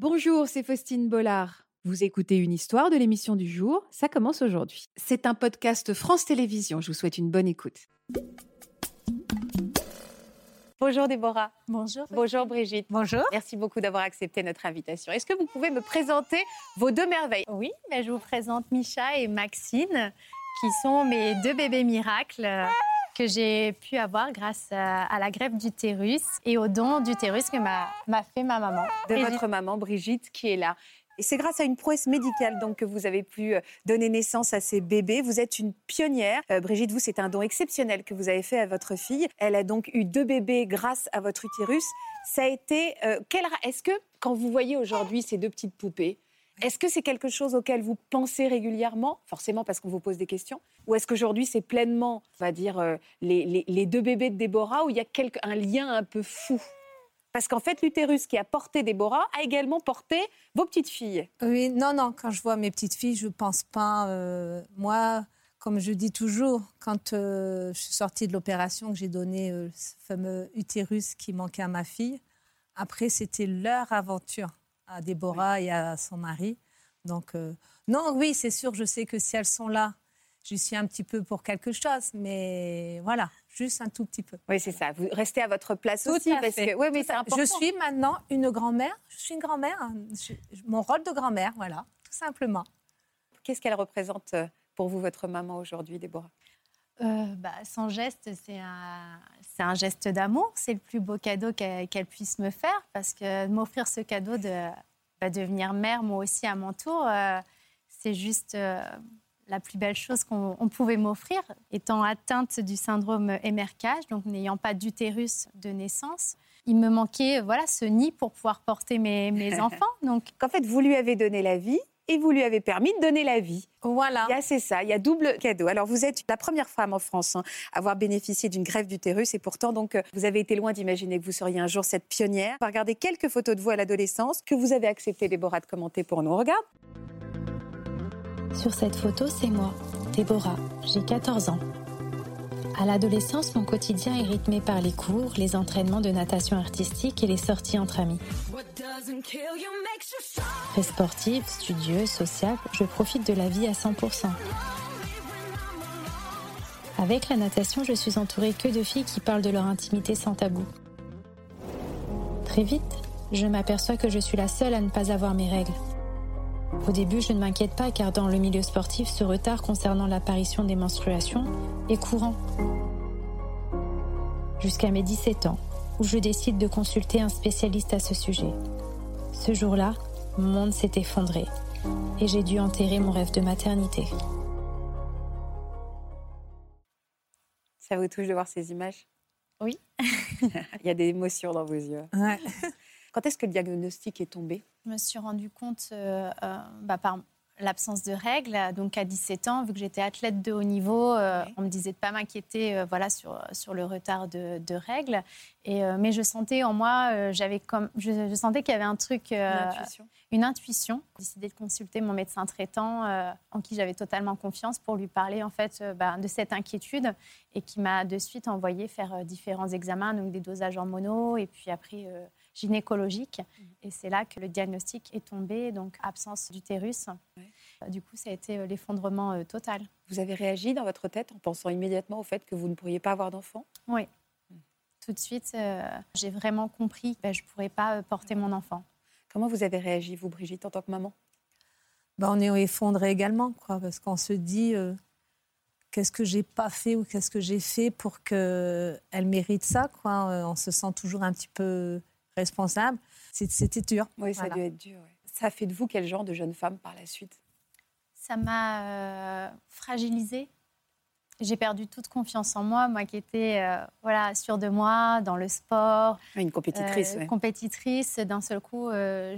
Bonjour, c'est Faustine Bollard. Vous écoutez une histoire de l'émission du jour, ça commence aujourd'hui. C'est un podcast France Télévisions, je vous souhaite une bonne écoute. Bonjour Déborah. Bonjour. Bonjour Brigitte. Bonjour. Merci beaucoup d'avoir accepté notre invitation. Est-ce que vous pouvez me présenter vos deux merveilles? Oui, ben, je vous présente Micha et Maxine, qui sont mes deux bébés miracles que j'ai pu avoir grâce à, à la greffe d'utérus et au don d'utérus que m'a fait ma maman. de Brigitte. votre maman Brigitte qui est là. Et c'est grâce à une prouesse médicale donc que vous avez pu euh, donner naissance à ces bébés. Vous êtes une pionnière. Euh, Brigitte, vous, c'est un don exceptionnel que vous avez fait à votre fille. Elle a donc eu deux bébés grâce à votre utérus. Ça a été. euh, quel Est-ce que quand vous voyez aujourd'hui ces deux petites poupées, est-ce que c'est quelque chose auquel vous pensez régulièrement Forcément parce qu'on vous pose des questions. Ou est-ce qu'aujourd'hui c'est pleinement, on va dire, euh, les, deux bébés de Déborah où il y a quelque- un lien un peu fou? Parce qu'en fait, l'utérus qui a porté Déborah a également porté vos petites filles. Oui, non, non, quand je vois mes petites filles, je ne pense pas. euh, moi, comme je dis toujours, quand euh, je suis sortie de l'opération, que j'ai donné ce fameux utérus qui manquait à ma fille, après, c'était leur aventure à Déborah et à son mari. Donc, euh, non, oui, c'est sûr, je sais que si elles sont là, je suis un petit peu pour quelque chose, mais voilà, juste un tout petit peu. Oui, c'est ça. Vous restez à votre place Tout aussi. parce fait. que, oui, mais c'est important. Je suis maintenant une grand-mère. Je suis une grand-mère. hein. Je- Mon rôle de grand-mère, voilà, tout simplement. Qu'est-ce qu'elle représente euh, pour vous, votre maman, aujourd'hui, Déborah? Euh, bah, son geste, c'est un, geste d'amour. C'est le plus beau cadeau qu'elle puisse me faire parce que m'offrir ce cadeau de bah, devenir mère, moi aussi à mon tour, euh, c'est juste euh, la plus belle chose qu'on on pouvait m'offrir. Étant atteinte du syndrome émercage, donc n'ayant pas d'utérus de naissance, il me manquait voilà ce nid pour pouvoir porter mes, mes enfants. Donc Qu'en fait, vous lui avez donné la vie et vous lui avez permis de donner la vie. Voilà. Il y a, c'est ça, il y a double cadeau. Alors, vous êtes la première femme en France hein, à avoir bénéficié d'une greffe d'utérus et pourtant, donc, euh, vous avez été loin d'imaginer que vous seriez un jour cette pionnière. On va regarder quelques photos de vous à l'adolescence que vous avez accepté, Déborah, de commenter pour nous. On Regarde. Sur cette photo, c'est moi, Déborah, j'ai 14 ans. À l'adolescence, mon quotidien est rythmé par les cours, les entraînements de natation artistique et les sorties entre amis. Très sportive, studieuse, sociable, je profite de la vie à 100%. Avec la natation, je suis entourée que de filles qui parlent de leur intimité sans tabou. Très vite, je m'aperçois que je suis la seule à ne pas avoir mes règles. Au début, je ne m'inquiète pas car dans le milieu sportif, ce retard concernant l'apparition des menstruations est courant. Jusqu'à mes 17 ans, où je décide de consulter un spécialiste à ce sujet. Ce jour-là, mon monde s'est effondré et j'ai dû enterrer mon rêve de maternité. Ça vous touche de voir ces images? Oui. Il y a des émotions dans vos yeux. Ouais. Quand est-ce que le diagnostic est tombé? Je me suis rendu compte euh, euh, bah, par l'absence de règles. Donc à 17 ans, vu que j'étais athlète de haut niveau, euh, Oui. on me disait de pas m'inquiéter euh, voilà, sur, sur le retard de, de règles. Et, euh, mais je sentais en moi, j'avais comme, je, je sentais qu'il y avait un truc, une intuition. J'ai décidé de consulter mon médecin traitant, en qui j'avais totalement confiance, pour lui parler en fait bah, de cette inquiétude et qui m'a de suite envoyé faire différents examens, donc des dosages mono et puis après gynécologique. Et c'est là que le diagnostic est tombé, donc absence d'utérus. Ouais. Euh, Du coup, ça a été euh, l'effondrement euh, total. Vous avez réagi dans votre tête en pensant immédiatement au fait que vous ne pourriez pas avoir d'enfant? Oui. Tout de suite, euh, j'ai vraiment compris que ben, je ne pourrais pas porter mon enfant. Comment vous avez réagi, vous, Brigitte, en tant que maman? Ben, on est effondré également, quoi, parce qu'on se dit euh, qu'est-ce que j'ai pas fait ou qu'est-ce que j'ai fait pour qu'elle mérite ça, quoi. On se sent toujours un petit peu responsable. C'était dur. Oui, ça a Voilà. dû être dur. ouais. Ça a fait de vous quel genre de jeune femme par la suite? Ça m'a euh, fragilisée. J'ai perdu toute confiance en moi, moi qui étais euh, voilà, sûre de moi dans le sport, Une compétitrice, euh, ouais. compétitrice. D'un seul coup, euh,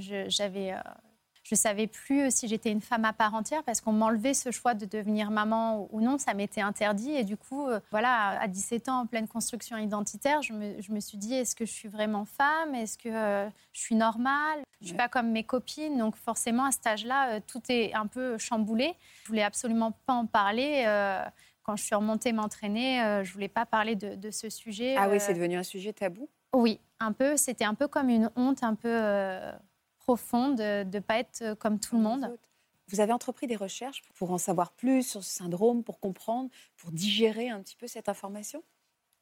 je, euh, je savais plus si j'étais une femme à part entière parce qu'on m'enlevait ce choix de devenir maman ou non, ça m'était interdit. Et du coup, euh, voilà, à 17 ans, en pleine construction identitaire, je me, je me suis dit est-ce que je suis vraiment femme? Est-ce que euh, je suis normale? Je suis Ouais. pas comme mes copines, donc forcément à cet âge-là, euh, tout est un peu chamboulé. Je voulais absolument pas en parler. euh, quand je suis remontée m'entraîner, euh, je voulais pas parler de, de ce sujet. Ah oui, euh, c'est devenu un sujet tabou? Oui, un peu. C'était un peu comme une honte, un peu euh, profond de ne pas être comme tout le monde. Vous avez entrepris des recherches pour en savoir plus sur ce syndrome, pour comprendre, pour digérer un petit peu cette information?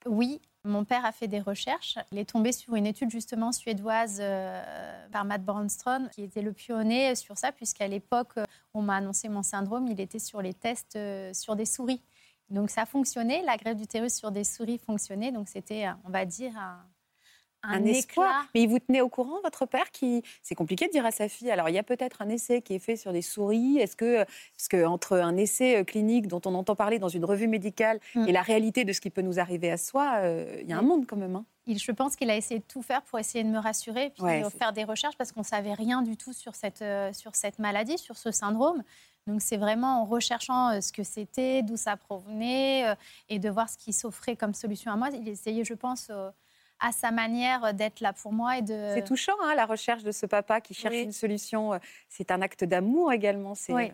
Oui, mon père a fait des recherches. Il est tombé sur une étude justement suédoise euh, par Matt Brandstrom, qui était le pionnier sur ça, puisqu'à l'époque, où on m'a annoncé mon syndrome, il était sur les tests euh, sur des souris. Donc ça fonctionnait, la grève d'utérus sur des souris fonctionnait, donc c'était, on va dire, un, un, espoir. Mais il vous tenait au courant, votre père qui C'est compliqué de dire à sa fille. Alors, il y a peut-être un essai qui est fait sur des souris. Est-ce que, parce que entre un essai euh, clinique dont on entend parler dans une revue médicale mm. et la réalité de ce qui peut nous arriver à soi, euh, il y a un mm. monde quand même. Hein. je pense qu'il a essayé de tout faire pour essayer de me rassurer, puis de faire des recherches parce qu'on savait rien du tout sur cette, euh, sur cette maladie, sur ce syndrome. Donc c'est vraiment en recherchant ce que c'était, d'où ça provenait, et de voir ce qui s'offrait comme solution à moi. Il essayait, je pense, à sa manière d'être là pour moi et de. C'est touchant, hein, la recherche de ce papa qui cherche une solution. Euh, c'est un acte d'amour également. Oui,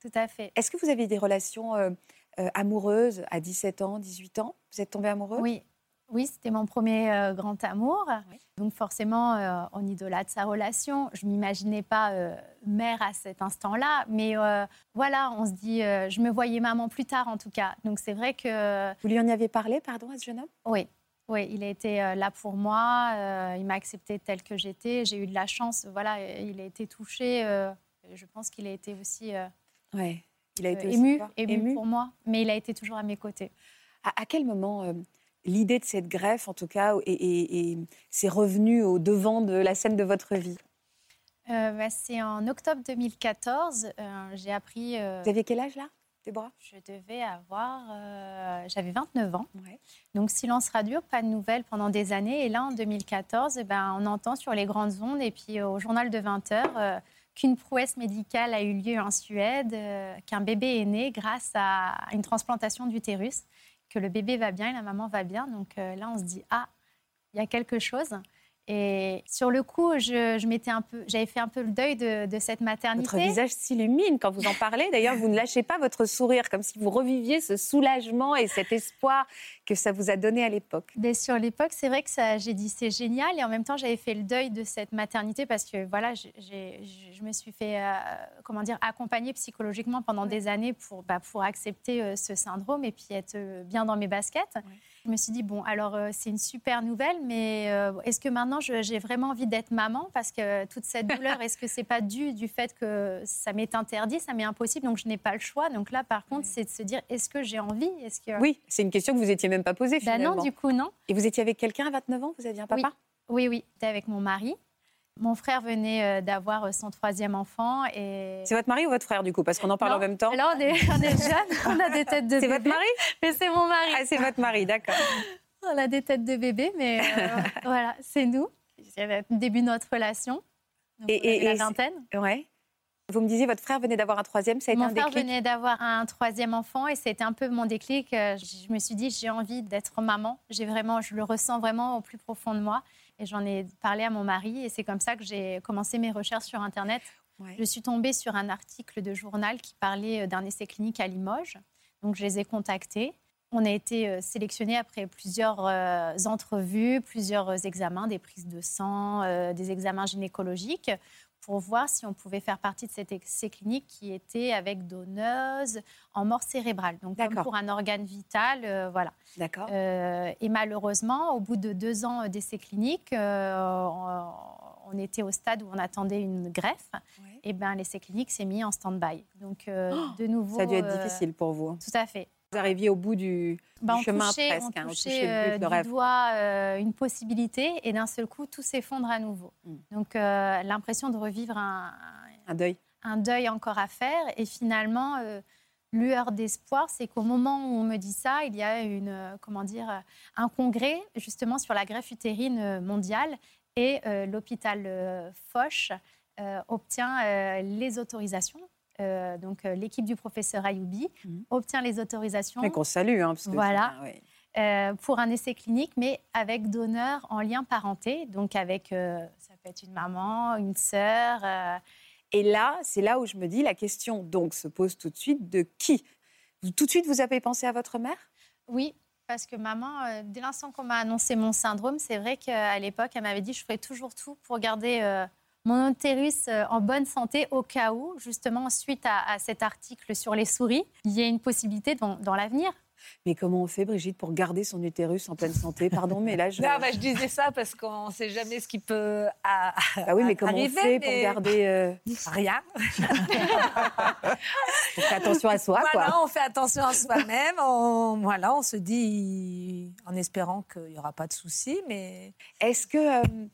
tout à fait. Est-ce que vous avez des relations euh, euh, amoureuses à 17 ans, 18 ans? Vous êtes tombée amoureuse? Oui. Oui, c'était mon premier grand amour. Donc forcément, on idolâtre sa relation. Je m'imaginais pas mère à cet instant-là, mais voilà, on se dit, je me voyais maman plus tard en tout cas. Donc c'est vrai que. Vous lui en avez parlé, pardon, à ce jeune homme? Oui, oui, il a été euh, là pour moi. Euh, il m'a accepté tel que j'étais. J'ai eu de la chance. Voilà, il a été touché. Euh, je pense qu'il a été aussi ouais, il a été ému, ému, pour moi. Mais il a été toujours à mes côtés. À, quel moment l'idée de cette greffe, en tout cas, et, s'est revenue au devant de la scène de votre vie? Bah, C'est en octobre 2014. J'ai appris. Vous aviez quel âge là? Je devais avoir. Euh, j'avais 29 ans. Donc, silence radio, pas de nouvelles pendant des années. Et là, en 2014, eh ben, on entend sur les grandes ondes et puis au journal de 20 h euh, qu'une prouesse médicale a eu lieu en Suède, euh, qu'un bébé est né grâce à une transplantation d'utérus, que le bébé va bien et la maman va bien. Donc là, on se dit ah, il y a quelque chose. Et sur le coup, je, m'étais un peu, j'avais fait un peu le deuil de, cette maternité. Votre visage s'illumine quand vous en parlez. D'ailleurs, vous ne lâchez pas votre sourire, comme si vous reviviez ce soulagement et cet espoir que ça vous a donné à l'époque. Mais sur l'époque, c'est vrai que ça, j'ai dit c'est génial, et en même temps, j'avais fait le deuil de cette maternité parce que voilà, je me suis fait, euh, comment dire, accompagner psychologiquement pendant des années pour, bah, pour accepter euh, ce syndrome et puis être euh, bien dans mes baskets. Je me suis dit, bon, alors euh, c'est une super nouvelle, mais euh, est-ce que maintenant j'ai vraiment envie d'être maman? Parce que toute cette douleur, est-ce que c'est pas dû du fait que ça m'est interdit, ça m'est impossible, donc je n'ai pas le choix? Donc là, par contre, c'est de se dire, est-ce que j'ai envie? Est-ce que... Oui, c'est une question que vous étiez même pas posée finalement. Ben non, du coup, non. Et vous étiez avec quelqu'un à 29 ans? Vous aviez un papa? Oui, oui, j'étais avec mon mari. Mon frère venait euh, d'avoir euh, son troisième enfant. et C'est votre mari ou votre frère, du coup? Parce qu'on en parle en même temps. Là, on est, on est jeunes, on a des têtes de bébé. C'est votre mari? Mais c'est mon mari. Ah, c'est votre mari, d'accord. On a des têtes de bébé, mais euh, voilà, c'est nous. C'est le début de notre relation. et, la vingtaine. Ouais. Vous me disiez, votre frère venait d'avoir un troisième, ça a été un déclic? Mon frère venait d'avoir un troisième enfant et c'était un peu mon déclic. Je me suis dit, j'ai envie d'être maman. J'ai vraiment, je le ressens vraiment au plus profond de moi. Et j'en ai parlé à mon mari et c'est comme ça que j'ai commencé mes recherches sur Internet. Je suis tombée sur un article de journal qui parlait euh, d'un essai clinique à Limoges. Donc je les ai contactés. On a été euh, sélectionnés après plusieurs euh, entrevues, plusieurs examens, des prises de sang, des examens gynécologiques pour voir si on pouvait faire partie de cette essai clinique qui était avec donneuse en mort cérébrale, donc comme pour un organe vital, euh, voilà. D'accord. Euh, et malheureusement, au bout de deux ans d'essai clinique, euh, on, était au stade où on attendait une greffe. Et ben l'essai clinique s'est mis en stand-by. Donc oh de nouveau. Ça a dû être difficile pour vous. Tout à fait. Vous arriviez au bout du, bah, chemin touchait, presque. On touchait, hein, du doigt euh, une possibilité et d'un seul coup, tout s'effondre à nouveau. Hmm. Donc, euh, l'impression de revivre un, un, deuil. Un deuil encore à faire. Et finalement, euh, lueur d'espoir, c'est qu'au moment où on me dit ça, il y a une, comment dire, un congrès justement sur la greffe utérine mondiale et l'hôpital Foch obtient les autorisations euh, donc euh, l'équipe du professeur Ayoubi, mhm. obtient les autorisations. Et qu'on salue. Hein, voilà. Euh, pour un essai clinique, mais avec donneur en lien parenté, donc avec, ça peut être une maman, une sœur. Et là, c'est là où je me dis, la question donc se pose tout de suite de qui? Tout de suite, vous avez pensé à votre mère? Oui, parce que maman, dès l'instant qu'on m'a annoncé mon syndrome, c'est vrai qu'à l'époque, elle m'avait dit je ferai toujours tout pour garder mon utérus euh, en bonne santé au cas où, justement, suite à, cet article sur les souris, il y a une possibilité dans l'avenir. Mais comment on fait, Brigitte, pour garder son utérus en pleine santé? Pardon, mais là, je. Non, bah, je disais ça parce qu'on ne sait jamais ce qui peut à, bah oui, mais comment on fait pour garder. Euh, Rien. on fait attention à soi, voilà, on fait attention à soi-même. On, voilà, on se dit en espérant qu'il n'y aura pas de soucis, mais. Est-ce que. Euh,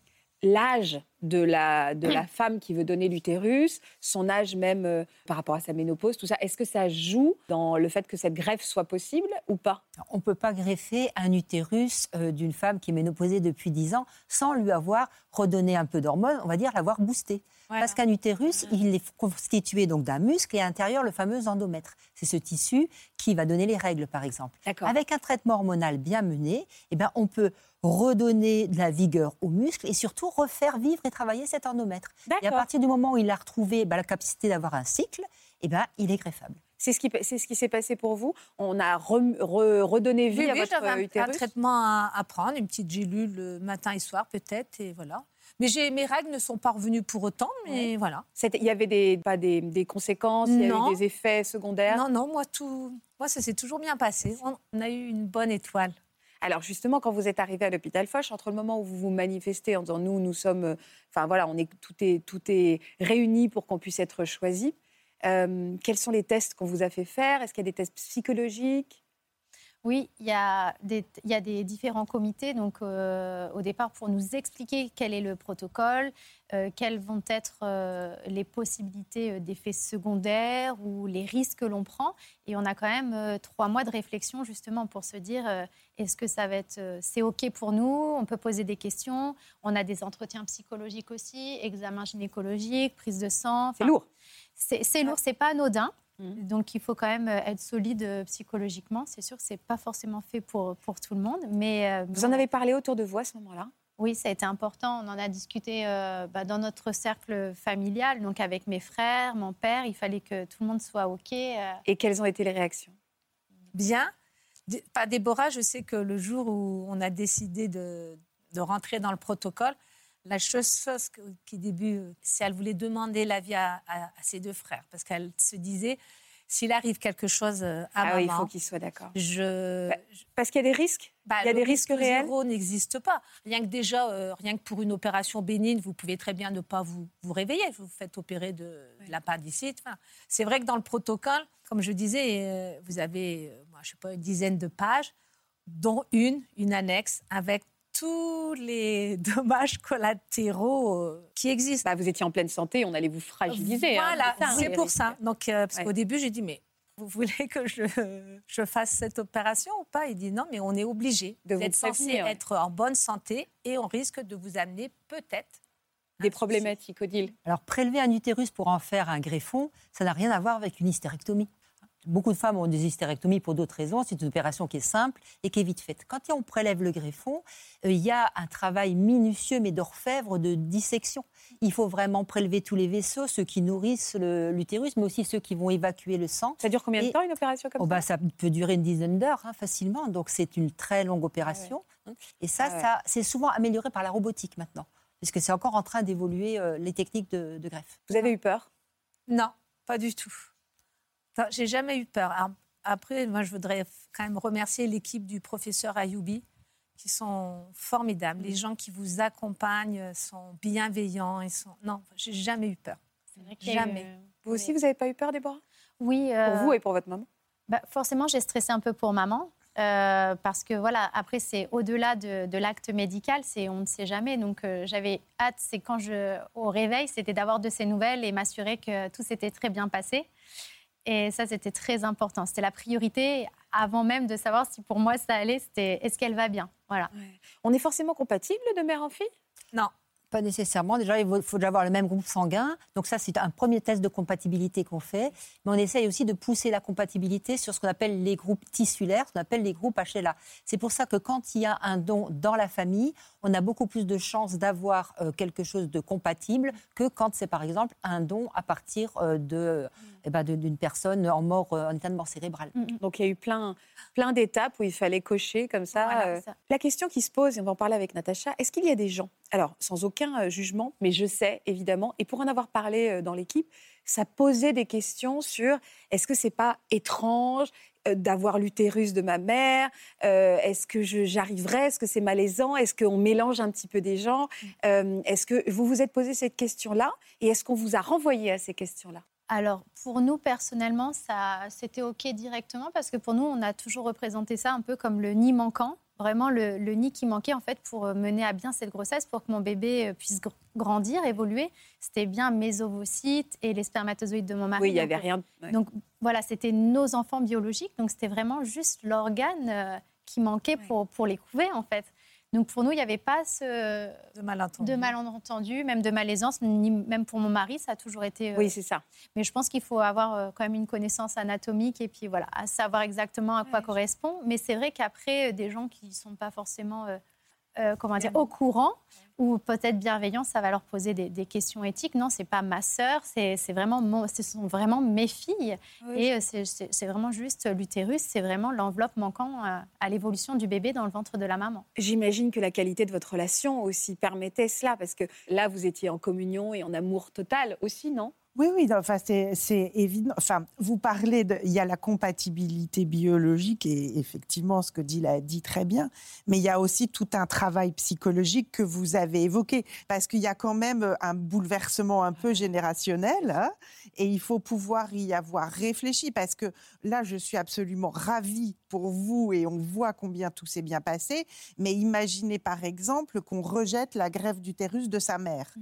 l'âge de la, de la femme qui veut donner l'utérus, son âge même euh, par rapport à sa ménopause, tout ça, est-ce que ça joue dans le fait que cette greffe soit possible ou pas? On ne peut pas greffer un utérus euh, d'une femme qui est ménopausée depuis 10 ans sans lui avoir redonné un peu d'hormones, on va dire l'avoir boosté. Parce qu'un utérus, il est constitué donc d'un muscle et à l'intérieur le fameux endomètre. C'est ce tissu qui va donner les règles, par exemple. Avec un traitement hormonal bien mené, eh ben, on peut redonner de la vigueur aux muscles et surtout refaire vivre et travailler cet endomètre. Et à partir du moment où il a retrouvé bah, la capacité d'avoir un cycle, eh ben, il est greffable. C'est ce qui c'est ce qui s'est passé pour vous. On a redonné vie à votre un, utérus. un traitement à, prendre, une petite gélule matin et soir peut-être, et voilà. Mais mes règles ne sont pas revenues pour autant, mais voilà. Il y avait des, pas des, des conséquences, il y avait des effets secondaires? Non, non, moi, tout, moi ça s'est toujours bien passé. On a eu une bonne étoile. Alors justement, quand vous êtes arrivé à l'hôpital Foch, entre le moment où vous vous manifestez en disant nous, nous sommes, euh, enfin voilà, on est tout est tout réuni pour qu'on puisse être choisi. Euh, quels sont les tests qu'on vous a fait faire? Est-ce qu'il y a des tests psychologiques? Oui, il y, a des, il y a des différents comités donc, euh, au départ pour nous expliquer quel est le protocole, euh, quelles vont être euh, les possibilités d'effets secondaires ou les risques que l'on prend. Et on a quand même trois mois de réflexion justement pour se dire est-ce que ça va être c'est ok pour nous? On peut poser des questions. On a des entretiens psychologiques aussi, examen gynécologique, prise de sang. C'est lourd. C'est lourd, c'est pas anodin. Mmh. Donc il faut quand même euh, être solide euh, psychologiquement. C'est sûr que ce n'est pas forcément fait pour, pour tout le monde. Mais, euh, vous en avez parlé autour de vous à ce moment-là? Oui, ça a été important. On en a discuté bah, dans notre cercle familial, donc avec mes frères, mon père. Il fallait que tout le monde soit OK. Et quelles ont été les réactions? Bien. Pas Déborah, je sais que le jour où on a décidé de, de rentrer dans le protocole, la chose qui début, c'est elle voulait demander l'avis à, à, ses deux frères, parce qu'elle se disait, s'il arrive quelque chose euh, à ah maman, il faut qu'il soit d'accord. Je... Bah, parce qu'il y a des risques. Bah, il y a des risques réels. Zéro n'existe pas. Rien que déjà, euh, rien que pour une opération bénigne, vous pouvez très bien ne pas vous, vous réveiller. Vous vous faites opérer de, l'appendicite. Enfin, c'est vrai que dans le protocole, comme je disais, euh, vous avez, moi, je sais pas, une dizaine de pages, dont une, une annexe avec tous les dommages collatéraux qui existent. Bah, vous étiez en pleine santé, on allait vous fragiliser. Hein, voilà, c'est pour ça. Donc, euh, parce qu'au début, j'ai dit, mais vous voulez que je, je, fasse cette opération ou pas? Il dit non, mais on est obligé d'être censé être en bonne santé et on risque de vous amener peut-être des problématiques, Odile. Alors, prélever un utérus pour en faire un greffon, ça n'a rien à voir avec une hystérectomie. Beaucoup de femmes ont des hystérectomies pour d'autres raisons. C'est une opération qui est simple et qui est vite faite. Quand on prélève le greffon, euh, il y a un travail minutieux, mais d'orfèvre, de dissection. Il faut vraiment prélever tous les vaisseaux, ceux qui nourrissent l'utérus, mais aussi ceux qui vont évacuer le sang. Ça dure combien de temps une opération comme oh, ça bah, Ça? peut durer une dizaine d'heures hein, facilement. Donc c'est une très longue opération. Ah et ça, ah ça c'est souvent amélioré par la robotique maintenant, puisque c'est encore en train d'évoluer euh, les techniques de greffe. Vous avez eu peur? Non, pas du tout. J'ai jamais eu peur. Après, moi, je voudrais quand même remercier l'équipe du professeur Ayoubi, qui sont formidables. Les gens qui vous accompagnent sont bienveillants. Ils sont... Non, j'ai jamais eu peur. Jamais. Vous aussi, vous n'avez pas eu peur, Déborah? Oui. Pour euh, vous et pour votre maman? bah, Forcément, j'ai stressé un peu pour maman. Euh, parce que voilà, après c'est au-delà de, l'acte médical, c'est on ne sait jamais. Donc euh, j'avais hâte, c'est quand je au réveil, c'était d'avoir de ces nouvelles et m'assurer que tout s'était très bien passé. Et ça, c'était très important. C'était la priorité avant même de savoir si pour moi ça allait. C'était est-ce qu'elle va bien? Voilà. On est forcément compatible de mère en fille? Non. Pas nécessairement. Déjà, il faut déjà avoir le même groupe sanguin. Donc ça, c'est un premier test de compatibilité qu'on fait. Mais on essaye aussi de pousser la compatibilité sur ce qu'on appelle les groupes tissulaires, ce qu'on appelle les groupes HLA. C'est pour ça que quand il y a un don dans la famille, on a beaucoup plus de chances d'avoir euh, quelque chose de compatible que quand c'est par exemple un don à partir euh, de, eh ben, d'une personne en mort, euh, en état de mort cérébrale. Mm, mm. Donc il y a eu plein, plein d'étapes où il fallait cocher comme ça. La question qui se pose, et on va en parler avec Natacha, est-ce qu'il y a des gens, alors sans aucun aucun jugement, mais je sais évidemment, et pour en avoir parlé dans l'équipe, ça posait des questions sur est-ce que c'est pas étrange d'avoir l'utérus de ma mère Est-ce que j'arriverai Est-ce que c'est malaisant Est-ce qu'on mélange un petit peu des gens mmh. Est-ce que vous vous êtes posé cette question-là Et est-ce qu'on vous a renvoyé à ces questions-là? Alors, pour nous, personnellement, ça, c'était OK directement parce que pour nous, on a toujours représenté ça un peu comme le nid manquant. Vraiment, le, nid qui manquait, en fait, pour mener à bien cette grossesse, pour que mon bébé euh, puisse grandir, évoluer. C'était bien mes ovocytes et les spermatozoïdes de mon mari. Oui, il n'y avait rien. Donc, voilà, c'était nos enfants biologiques. Donc, c'était vraiment juste l'organe euh, qui manquait pour, pour les couver, en fait. Donc pour nous, il n'y avait pas ce... de malentendu. de malentendu, même de malaisance, ni même pour mon mari, ça a toujours été. Euh, oui, c'est ça. Mais je pense qu'il faut avoir euh, quand même une connaissance anatomique et puis voilà, à savoir exactement à quoi correspond. Mais c'est vrai qu'après, euh, des gens qui ne sont pas forcément euh, comment dire, au courant ou peut-être bienveillant, ça va leur poser des, questions éthiques. Non, c'est pas ma sœur, c'est vraiment ce sont vraiment mes filles. Et euh, c'est vraiment juste l'utérus, c'est vraiment l'enveloppe manquant à l'évolution du bébé dans le ventre de la maman. J'imagine que la qualité de votre relation aussi permettait cela, parce que là, vous étiez en communion et en amour total aussi, non? Oui, oui, enfin, c'est évident. Enfin, vous parlez, de, il y a la compatibilité biologique et effectivement, ce que dit a dit très bien, mais il y a aussi tout un travail psychologique que vous avez évoqué, parce qu'il y a quand même un bouleversement un peu générationnel, hein, et il faut pouvoir y avoir réfléchi, parce que là, je suis absolument ravie pour vous et on voit combien tout s'est bien passé, mais imaginez par exemple qu'on rejette la grève d'utérus de sa mère.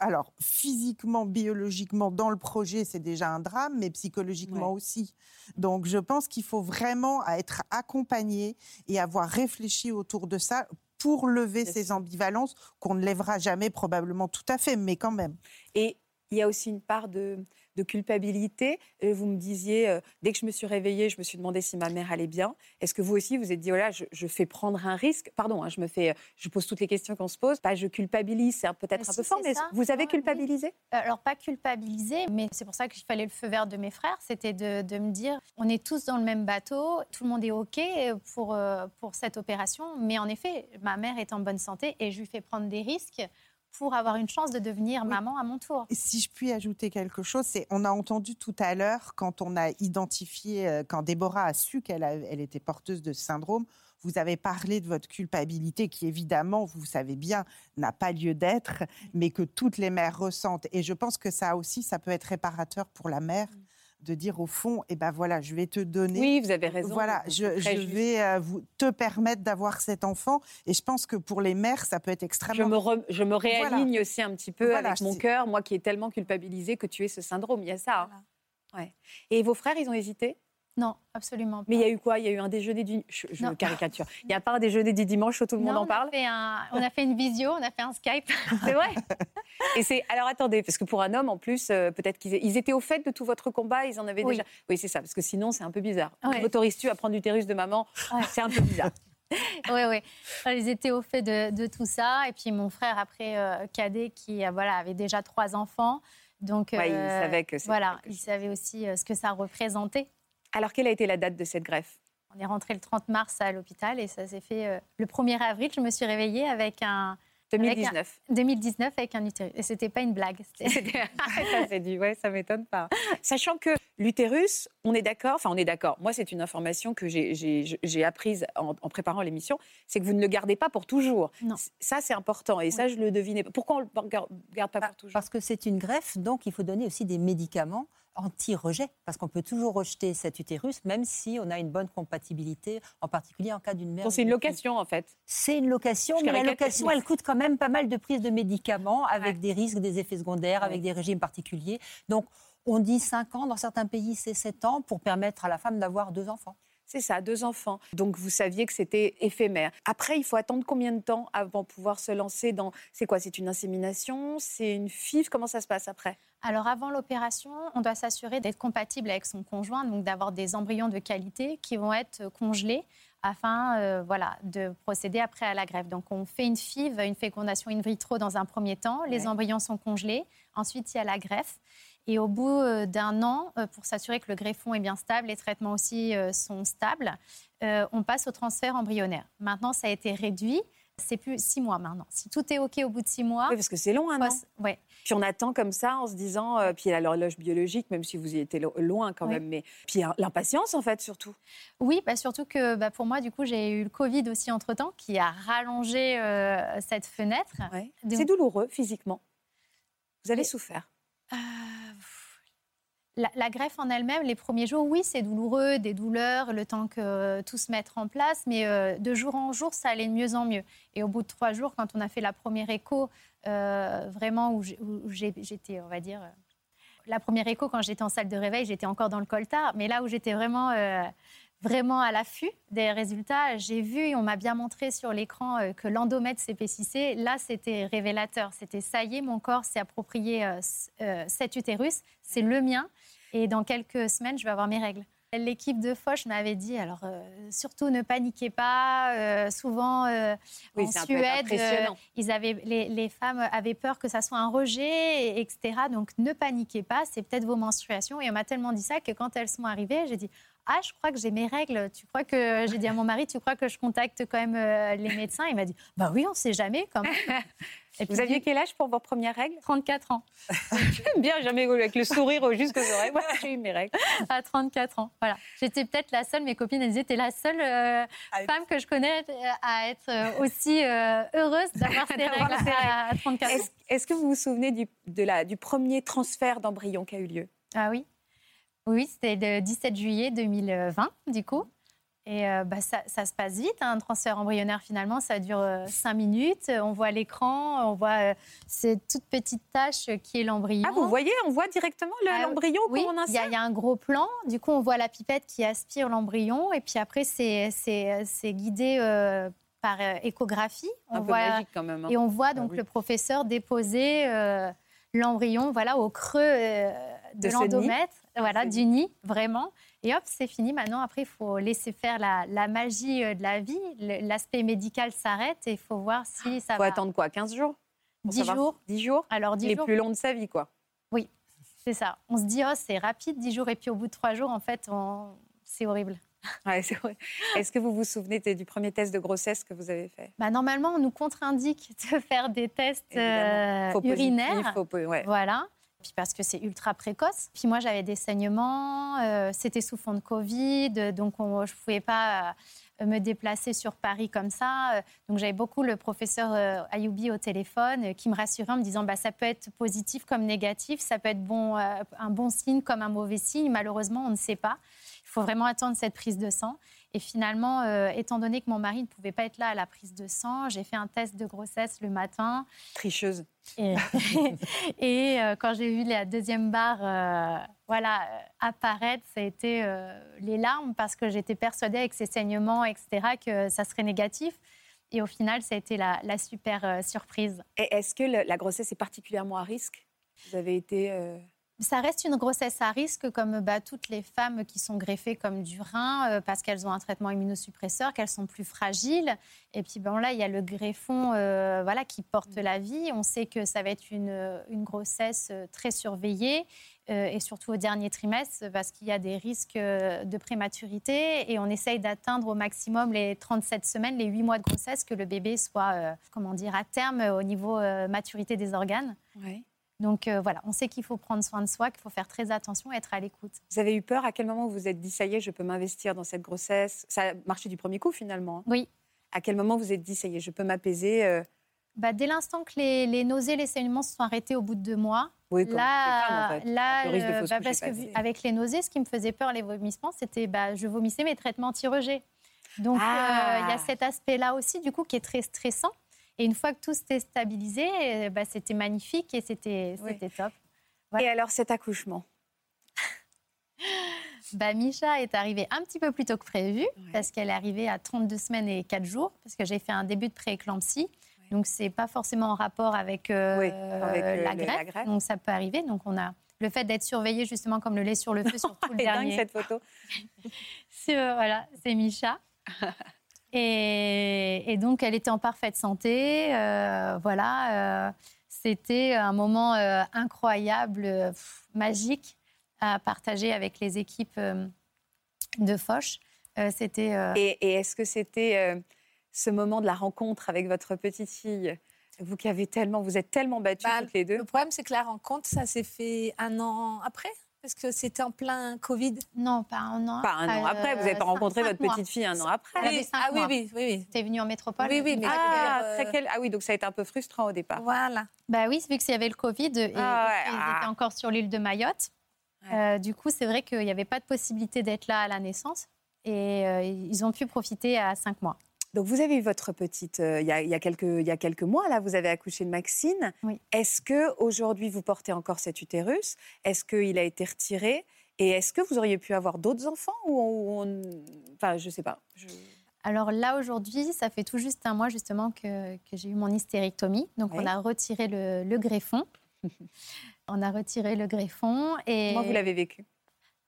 Alors physiquement, biologiquement, dans le projet, c'est déjà un drame, mais psychologiquement aussi. Donc, je pense qu'il faut vraiment être accompagné et avoir réfléchi autour de ça pour lever ces ambivalences qu'on ne lèvera jamais probablement tout à fait, mais quand même. Et il y a aussi une part de, de culpabilité. Et vous me disiez, euh, dès que je me suis réveillée, je me suis demandé si ma mère allait bien. Est-ce que vous aussi, vous êtes dit, voilà, je, fais prendre un risque? Pardon, hein, je me fais, je pose toutes les questions qu'on se pose. Pas je culpabilise, c'est peut-être un peu fort, mais vous avez culpabilisé? Euh, Alors, pas culpabilisé, mais c'est pour ça qu'il fallait le feu vert de mes frères. C'était de, de, me dire, on est tous dans le même bateau, tout le monde est OK pour, euh, pour cette opération. Mais en effet, ma mère est en bonne santé et je lui fais prendre des risques pour avoir une chance de devenir maman à mon tour. Si je puis ajouter quelque chose, c'est on a entendu tout à l'heure quand on a identifié, euh, quand Déborah a su qu'elle elle était porteuse de ce syndrome, vous avez parlé de votre culpabilité qui, évidemment, vous savez bien, n'a pas lieu d'être, mais que toutes les mères ressentent. Et je pense que ça aussi, ça peut être réparateur pour la mère. Mm de dire au fond, eh ben voilà, je vais te donner. Oui, vous avez raison. Voilà, je, vais euh, vous, te permettre d'avoir cet enfant. Et je pense que pour les mères, ça peut être extrêmement. Je me, je me réaligne aussi un petit peu avec mon cœur, moi qui est tellement culpabilisée que tu aies ce syndrome. Il y a ça. Hein. Ouais. Et vos frères, ils ont hésité? Non, absolument pas. Mais il y a eu quoi? Il y a eu un déjeuner du... Je, je caricature. Il n'y a pas un déjeuner du dimanche où tout le monde en parle on a, fait un... on a fait une visio, on a fait un Skype. C'est vrai Et c'est... Alors attendez, parce que pour un homme, en plus, euh, peut-être qu'ils étaient au fait de tout votre combat, ils en avaient déjà... Oui, c'est ça, parce que sinon, c'est un peu bizarre. Ouais. M'autorises-tu à prendre l'utérus de maman? C'est un peu bizarre. oui, oui. Ils étaient au fait de, tout ça. Et puis mon frère, après, euh, cadet, qui euh, voilà, avait déjà trois enfants. Donc, il savait que Voilà, il savait aussi ce que ça représentait. Alors, quelle a été la date de cette greffe? On est rentré le 30 mars à l'hôpital et ça s'est fait euh, le 1er avril. Je me suis réveillée avec un. 2019. 2019 avec un utérus. Et c'était pas une blague. ça, c'est du. Ouais, ça m'étonne pas. Sachant que l'utérus, on est d'accord. Enfin, on est d'accord. Moi, c'est une information que j'ai apprise en, préparant l'émission. C'est que vous ne le gardez pas pour toujours. Non. Ça, c'est important. Et ça, je le devinais. Pourquoi on ne le garde pas pour toujours? Parce que c'est une greffe, donc il faut donner aussi des médicaments anti-rejet, parce qu'on peut toujours rejeter cet utérus, même si on a une bonne compatibilité, en particulier en cas d'une mère. c'est une location, en fait. C'est une location, mais la location, elle coûte quand même pas mal de prises de médicaments, avec des risques, des effets secondaires, avec des régimes particuliers. Donc, on dit 5 ans, dans certains pays, c'est 7 ans, pour permettre à la femme d'avoir deux enfants. C'est ça, deux enfants. Donc vous saviez que c'était éphémère. Après, il faut attendre combien de temps avant de pouvoir se lancer dans... C'est quoi C'est une insémination C'est une FIV Comment ça se passe après? Alors avant l'opération, on doit s'assurer d'être compatible avec son conjoint, donc d'avoir des embryons de qualité qui vont être congelés afin euh, voilà, de procéder après à la greffe. Donc on fait une FIV, une fécondation in vitro dans un premier temps, les embryons sont congelés, ensuite il y a la greffe. Et au bout euh, d'un an, euh, pour s'assurer que le greffon est bien stable, les traitements aussi sont stables, on passe au transfert embryonnaire. Maintenant, ça a été réduit C'est plus six mois maintenant. Si tout est OK au bout de six mois. Oui, parce que c'est long, un an. Ouais. Puis on attend comme ça en se disant, euh, puis il y a l'horloge biologique, même si vous y étiez loin quand même, mais puis l'impatience en fait surtout. Oui, bah, surtout que bah, pour moi, du coup, j'ai eu le Covid aussi entre-temps qui a rallongé euh, cette fenêtre. C'est douloureux physiquement. Vous avez souffert euh, la, greffe en elle-même, les premiers jours, oui, c'est douloureux, des douleurs, le temps que tout se mette en place, mais de jour en jour, ça allait de mieux en mieux. Et au bout de trois jours, quand on a fait la première écho, euh, vraiment où j'étais, on va dire, euh, la première écho quand j'étais en salle de réveil, j'étais encore dans le coltard, mais là où j'étais vraiment, euh, vraiment à l'affût des résultats, j'ai vu et on m'a bien montré sur l'écran que l'endomètre s'épaississait. Là, c'était révélateur. C'était ça y est, mon corps s'est approprié cet utérus, c'est le mien, et dans quelques semaines, je vais avoir mes règles. L'équipe de Foch m'avait dit, alors euh, surtout ne paniquez pas. Euh, souvent euh, en Suède, ils avaient, les, femmes avaient peur que ça soit un rejet, etc. Donc ne paniquez pas, c'est peut-être vos menstruations. Et on m'a tellement dit ça que quand elles sont arrivées, j'ai dit ah, je crois que j'ai mes règles. Tu crois que j'ai dit à mon mari, tu crois que je contacte quand même les médecins? Il m'a dit, bah oui, on ne sait jamais quand même. Vous aviez quel âge pour vos premières règles? 34 ans. bien, jamais avec le sourire jusqu'aux oreilles. Moi, j'ai eu mes règles. À 34 ans, voilà. J'étais peut-être la seule, mes copines, elles disaient, t'es la seule euh, femme que je connais à être euh, aussi euh, heureuse d'avoir ces règles à, 34 ans. Est-ce que vous vous souvenez du, de la, du premier transfert d'embryon qui a eu lieu? Ah oui. Oui, c'était le 17 juillet 2020, du coup. Et euh, bah, ça, se passe vite, hein, un transfert embryonnaire finalement, ça dure euh, cinq minutes. On voit l'écran, on voit euh, cette toute petite tache qui est l'embryon. Ah, vous voyez, on voit directement ah l'embryon oui, on il y, a un gros plan. Du coup, on voit la pipette qui aspire l'embryon. Et puis après, c'est guidé par échographie. On un voit, peu magique quand même. Hein. Et on voit ah donc le professeur déposer l'embryon voilà, au creux de, de l'endomètre, voilà, du nid, vraiment. Et hop, c'est fini. Maintenant, après, il faut laisser faire la, magie euh, de la vie. L'aspect médical s'arrête et il faut voir si ça faut va. faut attendre quoi 15 jours 10 jours. 10 jours Alors, 10 Les plus longs de sa vie, quoi. Oui, c'est ça. On se dit, oh, c'est rapide, 10 jours. Et puis, au bout de 3 jours, en fait, c'est horrible. Ouais, c'est vrai. Est-ce que vous vous souvenez du premier test de grossesse que vous avez fait? Bah, Normalement, on nous contre-indique de faire des tests euh, urinaires. faut, ouais. Voilà puis parce que c'est ultra précoce. Puis moi, j'avais des saignements, euh, c'était sous fond de Covid, donc je ne pouvais pas euh, me déplacer sur Paris comme ça. Donc j'avais beaucoup le professeur euh, Ayoubi au téléphone qui me rassurait en me disant bah, ça peut être positif comme négatif, ça peut être bon, un bon signe comme un mauvais signe. Malheureusement, on ne sait pas. Il faut vraiment attendre cette prise de sang. Et finalement, euh, étant donné que mon mari ne pouvait pas être là à la prise de sang, j'ai fait un test de grossesse le matin. Tricheuse. Et, euh, quand j'ai vu la deuxième barre euh, voilà, apparaître, ça a été les larmes parce que j'étais persuadée avec ces saignements, etc., que ça serait négatif. Et au final, ça a été la, super surprise. Et est-ce que la grossesse est particulièrement à risque? Vous avez été ça reste une grossesse à risque, comme bah, toutes les femmes qui sont greffées comme du rein, euh, parce qu'elles ont un traitement immunosuppresseur, qu'elles sont plus fragiles. Et puis bon, là, il y a le greffon euh, voilà, qui porte la vie. On sait que ça va être une, une grossesse euh, très surveillée, et surtout au dernier trimestre, parce qu'il y a des risques de prématurité. Et on essaye d'atteindre au maximum les 37 semaines, les 8 mois de grossesse, que le bébé soit, comment dire, à terme au niveau maturité des organes. Oui. Donc euh, voilà, on sait qu'il faut prendre soin de soi, qu'il faut faire très attention, être à l'écoute. Vous avez eu peur À quel moment vous vous êtes dit, ça y est, je peux m'investir dans cette grossesse? Ça a marché du premier coup finalement. Hein. Oui. À quel moment vous vous êtes dit, ça y est, je peux m'apaiser euh? bah, Dès l'instant que les, les, nausées, les saignements se sont arrêtés au bout de deux mois. Oui, là, en fait. là euh, bah, parce que avec les nausées, ce qui me faisait peur, les vomissements, c'était bah, je vomissais mes traitements anti-rejet. Donc il y a ah! cet aspect-là aussi, du coup, qui est très stressant. Et une fois que tout s'était stabilisé, euh, bah, c'était magnifique et c'était top. Et alors cet accouchement? Bah, Micha est arrivée un petit peu plus tôt que prévu, parce qu'elle est arrivée à 32 semaines et 4 jours, parce que j'ai fait un début de prééclampsie. Donc, ce n'est pas forcément en rapport avec, euh, euh, la, greffe, Donc, ça peut arriver. Donc, on a le fait d'être surveillé, justement, comme le lait sur le feu sur tout le dernier. cette photo. voilà, c'est Micha. Et, donc, elle était en parfaite santé. Euh, voilà, euh, c'était un moment euh, incroyable, magique à partager avec les équipes de Foch. c'était. Et, et est-ce que c'était ce moment de la rencontre avec votre petite fille Vous qui avez tellement, vous êtes tellement battues bah, toutes les deux? Le problème, c'est que la rencontre, ça s'est fait un an après parce que c'était en plein Covid Non, pas un an. Pas un an après. Vous n'avez pas rencontré votre petite fille un an après. Oui. Ah oui, oui, oui. Tu es venue en métropole Oui, oui. Mais ah, ah oui, donc ça a été un peu frustrant au départ. Voilà. Bah oui, vu qu'il y avait le Covid et ah ils étaient ah. encore sur l'île de Mayotte. Euh, du coup, c'est vrai qu'il n'y avait pas de possibilité d'être là à la naissance. Et euh, ils ont pu profiter à cinq mois. Donc, vous avez eu votre petite, euh, il, y a, quelques, il y a quelques mois, là, vous avez accouché de Maxine. Oui. Est-ce que aujourd'hui vous portez encore cet utérus? Est-ce qu'il a été retiré? Et est-ce que vous auriez pu avoir d'autres enfants ou Enfin, je ne sais pas. Alors là, aujourd'hui, ça fait tout juste un mois, justement, que, que j'ai eu mon hystérectomie. Donc, on a retiré le, le greffon. on a retiré le greffon. Et... Comment vous l'avez vécu?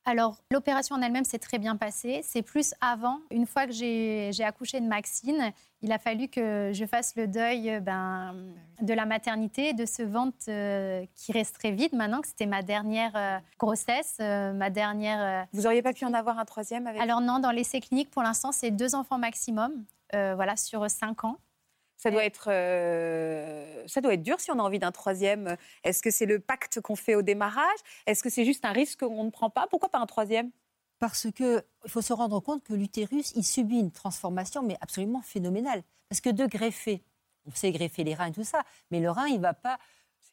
Alors, l'opération en elle-même s'est très bien passée. C'est plus avant, une fois que j'ai accouché de Maxine, il a fallu que je fasse le deuil euh, ben, de la maternité, de ce ventre euh, qui resterait vide maintenant, que c'était ma dernière euh, grossesse, ma dernière... Vous n'auriez pas pu en avoir un troisième avec Alors non, dans l'essai clinique, pour l'instant, c'est deux enfants maximum, voilà, sur cinq ans. Ça doit, être, euh, ça doit être dur si on a envie d'un troisième. Est-ce que c'est le pacte qu'on fait au démarrage? Est-ce que c'est juste un risque qu'on ne prend pas? Pourquoi pas un troisième? Parce qu'il faut se rendre compte que l'utérus, il subit une transformation, mais absolument phénoménale. Parce que de greffer, on sait greffer les reins et tout ça, mais le rein, il ne va pas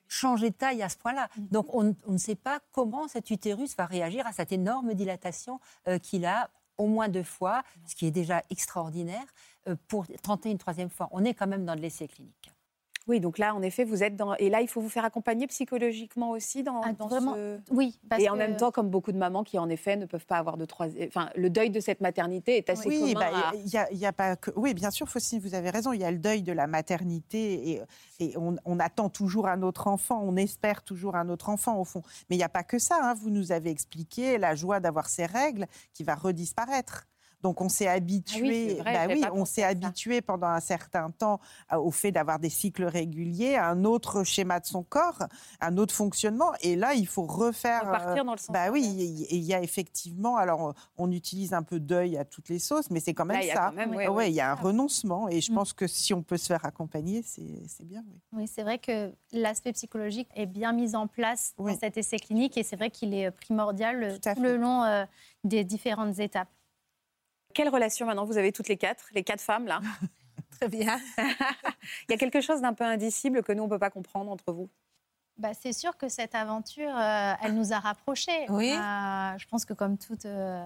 changer de taille à ce point-là. Mm. Donc on, ne sait pas comment cet utérus va réagir à cette énorme dilatation euh, qu'il a au moins deux fois, ce qui est déjà extraordinaire. Euh, pour tenter une troisième fois. On est quand même dans de l'essai clinique. Oui, donc là, en effet, vous êtes dans. Et là, il faut vous faire accompagner psychologiquement aussi dans, ah, vraiment, ce. Oui. Parce et en même temps, comme beaucoup de mamans qui, en effet, ne peuvent pas avoir de troisième. Enfin, le deuil de cette maternité est assez oui, commun. Bah, il y, a, pas que. Oui, bien sûr, Faustine, vous avez raison. Il y a le deuil de la maternité et, et on, on, attend toujours un autre enfant. On espère toujours un autre enfant, au fond. Mais il n'y a pas que ça. Hein. Vous nous avez expliqué la joie d'avoir ces règles qui va redisparaître. Donc on s'est habitué, ah oui, bah on s'est habitué pendant un certain temps au fait d'avoir des cycles réguliers, un autre schéma de son corps, un autre fonctionnement. Et là, il faut refaire. Repartir euh, dans le sens. Bah oui, il y a effectivement. Alors on utilise un peu d'œil à toutes les sauces, mais c'est quand même ça. ouais, il y a un renoncement. Et je mm. pense que si on peut se faire accompagner, c'est bien. Oui, c'est vrai que l'aspect psychologique est bien mis en place dans cet essai clinique et c'est vrai qu'il est primordial tout, le long euh, des différentes étapes. Quelle relation maintenant vous avez toutes les quatre, les quatre femmes là? Très bien. Il y a quelque chose d'un peu indicible que nous, on ne peut pas comprendre entre vous? Bah, C'est sûr que cette aventure, euh, elle nous a rapprochés. Oui. Euh, je pense que comme toute euh,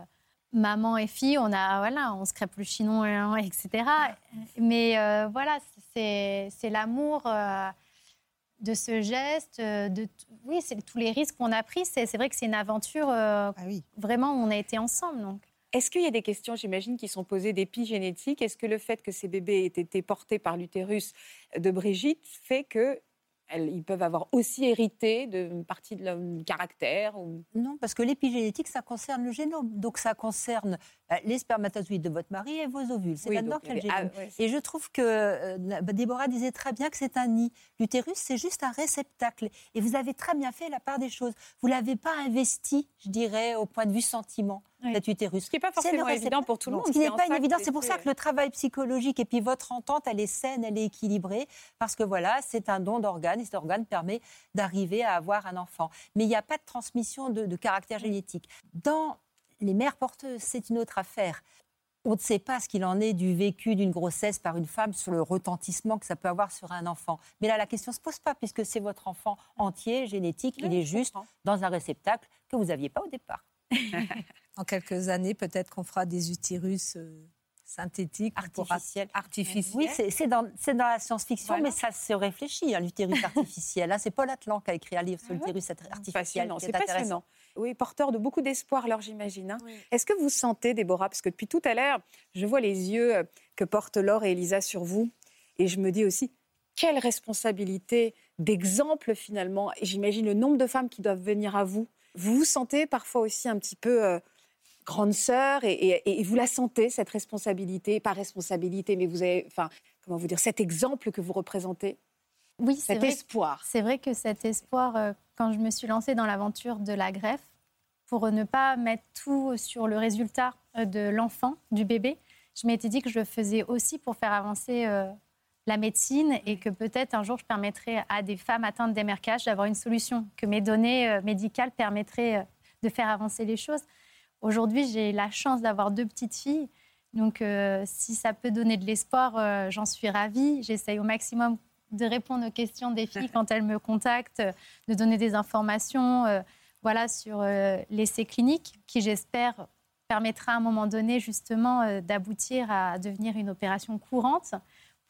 maman et fille, on, a, voilà, on se crêpe le chinon, etc. Mais voilà, c'est l'amour de ce geste, de oui, c'est tous les risques qu'on a pris. C'est vrai que c'est une aventure ah oui. vraiment où on a été ensemble. Donc. Est-ce qu'il y a des questions, j'imagine, qui sont posées d'épigénétique? Est-ce que le fait que ces bébés aient été portés par l'utérus de Brigitte fait que ils peuvent avoir aussi hérité d'une partie de leur caractère Non, parce que l'épigénétique, ça concerne le génome. Donc ça concerne euh, les spermatozoïdes de votre mari et vos ovules. C'est là-dedans qu'il y a le génome. et je trouve que euh, Déborah disait très bien que c'est un nid. L'utérus, c'est juste un réceptacle. Et vous avez très bien fait la part des choses. Vous ne l'avez pas investi, je dirais, au point de vue sentiment cet utérus. Ce qui n'est pas forcément évident pour tout le monde. Ce qui n'est pas évident, c'est pour ça que le travail psychologique et puis votre entente, elle est saine, elle est équilibrée, parce que voilà, c'est un don d'organes et cet organe permet d'arriver à avoir un enfant. Mais il n'y a pas de transmission de, de caractère génétique. Dans les mères porteuses, c'est une autre affaire. On ne sait pas ce qu'il en est du vécu d'une grossesse par une femme sur le retentissement que ça peut avoir sur un enfant. Mais là, la question ne se pose pas puisque c'est votre enfant entier, génétique. il est juste dans un réceptacle que vous n'aviez pas au départ. en quelques années, peut-être qu'on fera des utérus euh, synthétiques, artificiels. Oui, c'est dans, dans, la science-fiction, mais ça se réfléchit, hein, l'utérus artificiel. Hein. c'est Paul Atlan qui a écrit un livre sur ah l'utérus artificiel. C'est passionnant. Oui, porteur de beaucoup d'espoir, alors j'imagine. Hein. Est-ce que vous sentez, Déborah, parce que depuis tout à l'heure, je vois les yeux euh, que portent Laure et Elisa sur vous, et je me dis aussi, quelle responsabilité d'exemple finalement. Et j'imagine le nombre de femmes qui doivent venir à vous. Vous vous sentez parfois aussi un petit peu... Euh, grande sœur et, vous la sentez, cette responsabilité, pas responsabilité, mais vous avez, enfin, comment vous dire, cet exemple que vous représentez? Oui, cet espoir. C'est vrai que cet espoir, euh, quand je me suis lancée dans l'aventure de la greffe, pour ne pas mettre tout sur le résultat euh, de l'enfant, du bébé, je m'étais dit que je le faisais aussi pour faire avancer euh, la médecine et que peut-être un jour je permettrais à des femmes atteintes d'MRKH d'avoir une solution, que mes données euh, médicales permettraient de faire avancer les choses. Aujourd'hui, j'ai la chance d'avoir deux petites filles. Donc, si ça peut donner de l'espoir, j'en suis ravie. J'essaye au maximum de répondre aux questions des filles quand elles me contactent, de donner des informations voilà, sur l'essai clinique qui, j'espère, permettra à un moment donné justement euh, d'aboutir à devenir une opération courante.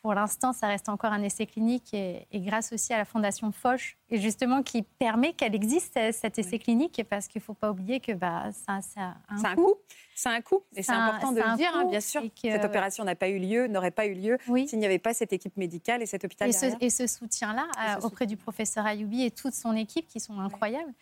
Pour l'instant, ça reste encore un essai clinique et, grâce aussi à la Fondation Foch, et justement qui permet qu'elle existe, cet essai clinique, parce qu'il ne faut pas oublier que bah, ça, ça a un, coût. C'est un coût, et c'est important de le dire, hein, bien sûr. Cette opération n'a pas eu lieu, n'aurait pas eu lieu s'il n'y avait pas cette équipe médicale et cet hôpital et Ce, ce soutien-là euh, auprès du professeur Ayoubi et toute son équipe qui sont incroyables.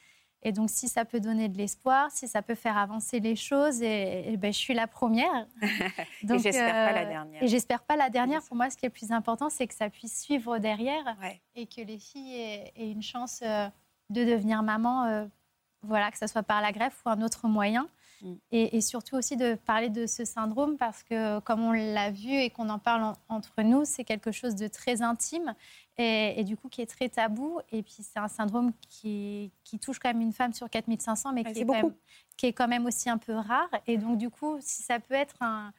Et donc, si ça peut donner de l'espoir, si ça peut faire avancer les choses, et, ben, je suis la première. Donc, et j'espère pas la euh, dernière. Et j'espère pas la dernière. Pour moi, ce qui est le plus important, c'est que ça puisse suivre derrière et que les filles aient, une chance euh, de devenir maman, euh, voilà, que ce soit par la greffe ou un autre moyen. Mm. Et, surtout aussi de parler de ce syndrome parce que, comme on l'a vu et qu'on en parle entre nous, c'est quelque chose de très intime et, du coup qui est très tabou. Et puis c'est un syndrome qui, qui, touche quand même une femme sur 4500, mais qui, est quand même, qui est quand même aussi un peu rare. Et donc du coup, si ça peut être un,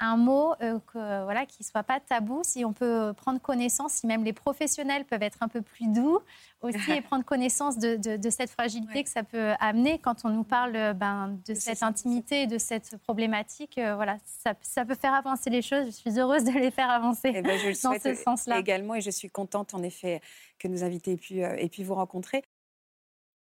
un mot euh, que, voilà, qui ne soit pas tabou, si on peut prendre connaissance, si même les professionnels peuvent être un peu plus doux aussi et prendre connaissance de, de, cette fragilité que ça peut amener quand on nous parle ben, de cette intimité, de cette problématique. Euh, voilà, ça, ça, peut faire avancer les choses. Je suis heureuse de les faire avancer eh ben, je le dans ce sens-là. Également, et je suis contente en effet que nos invités aient pu, euh, aient pu vous rencontrer.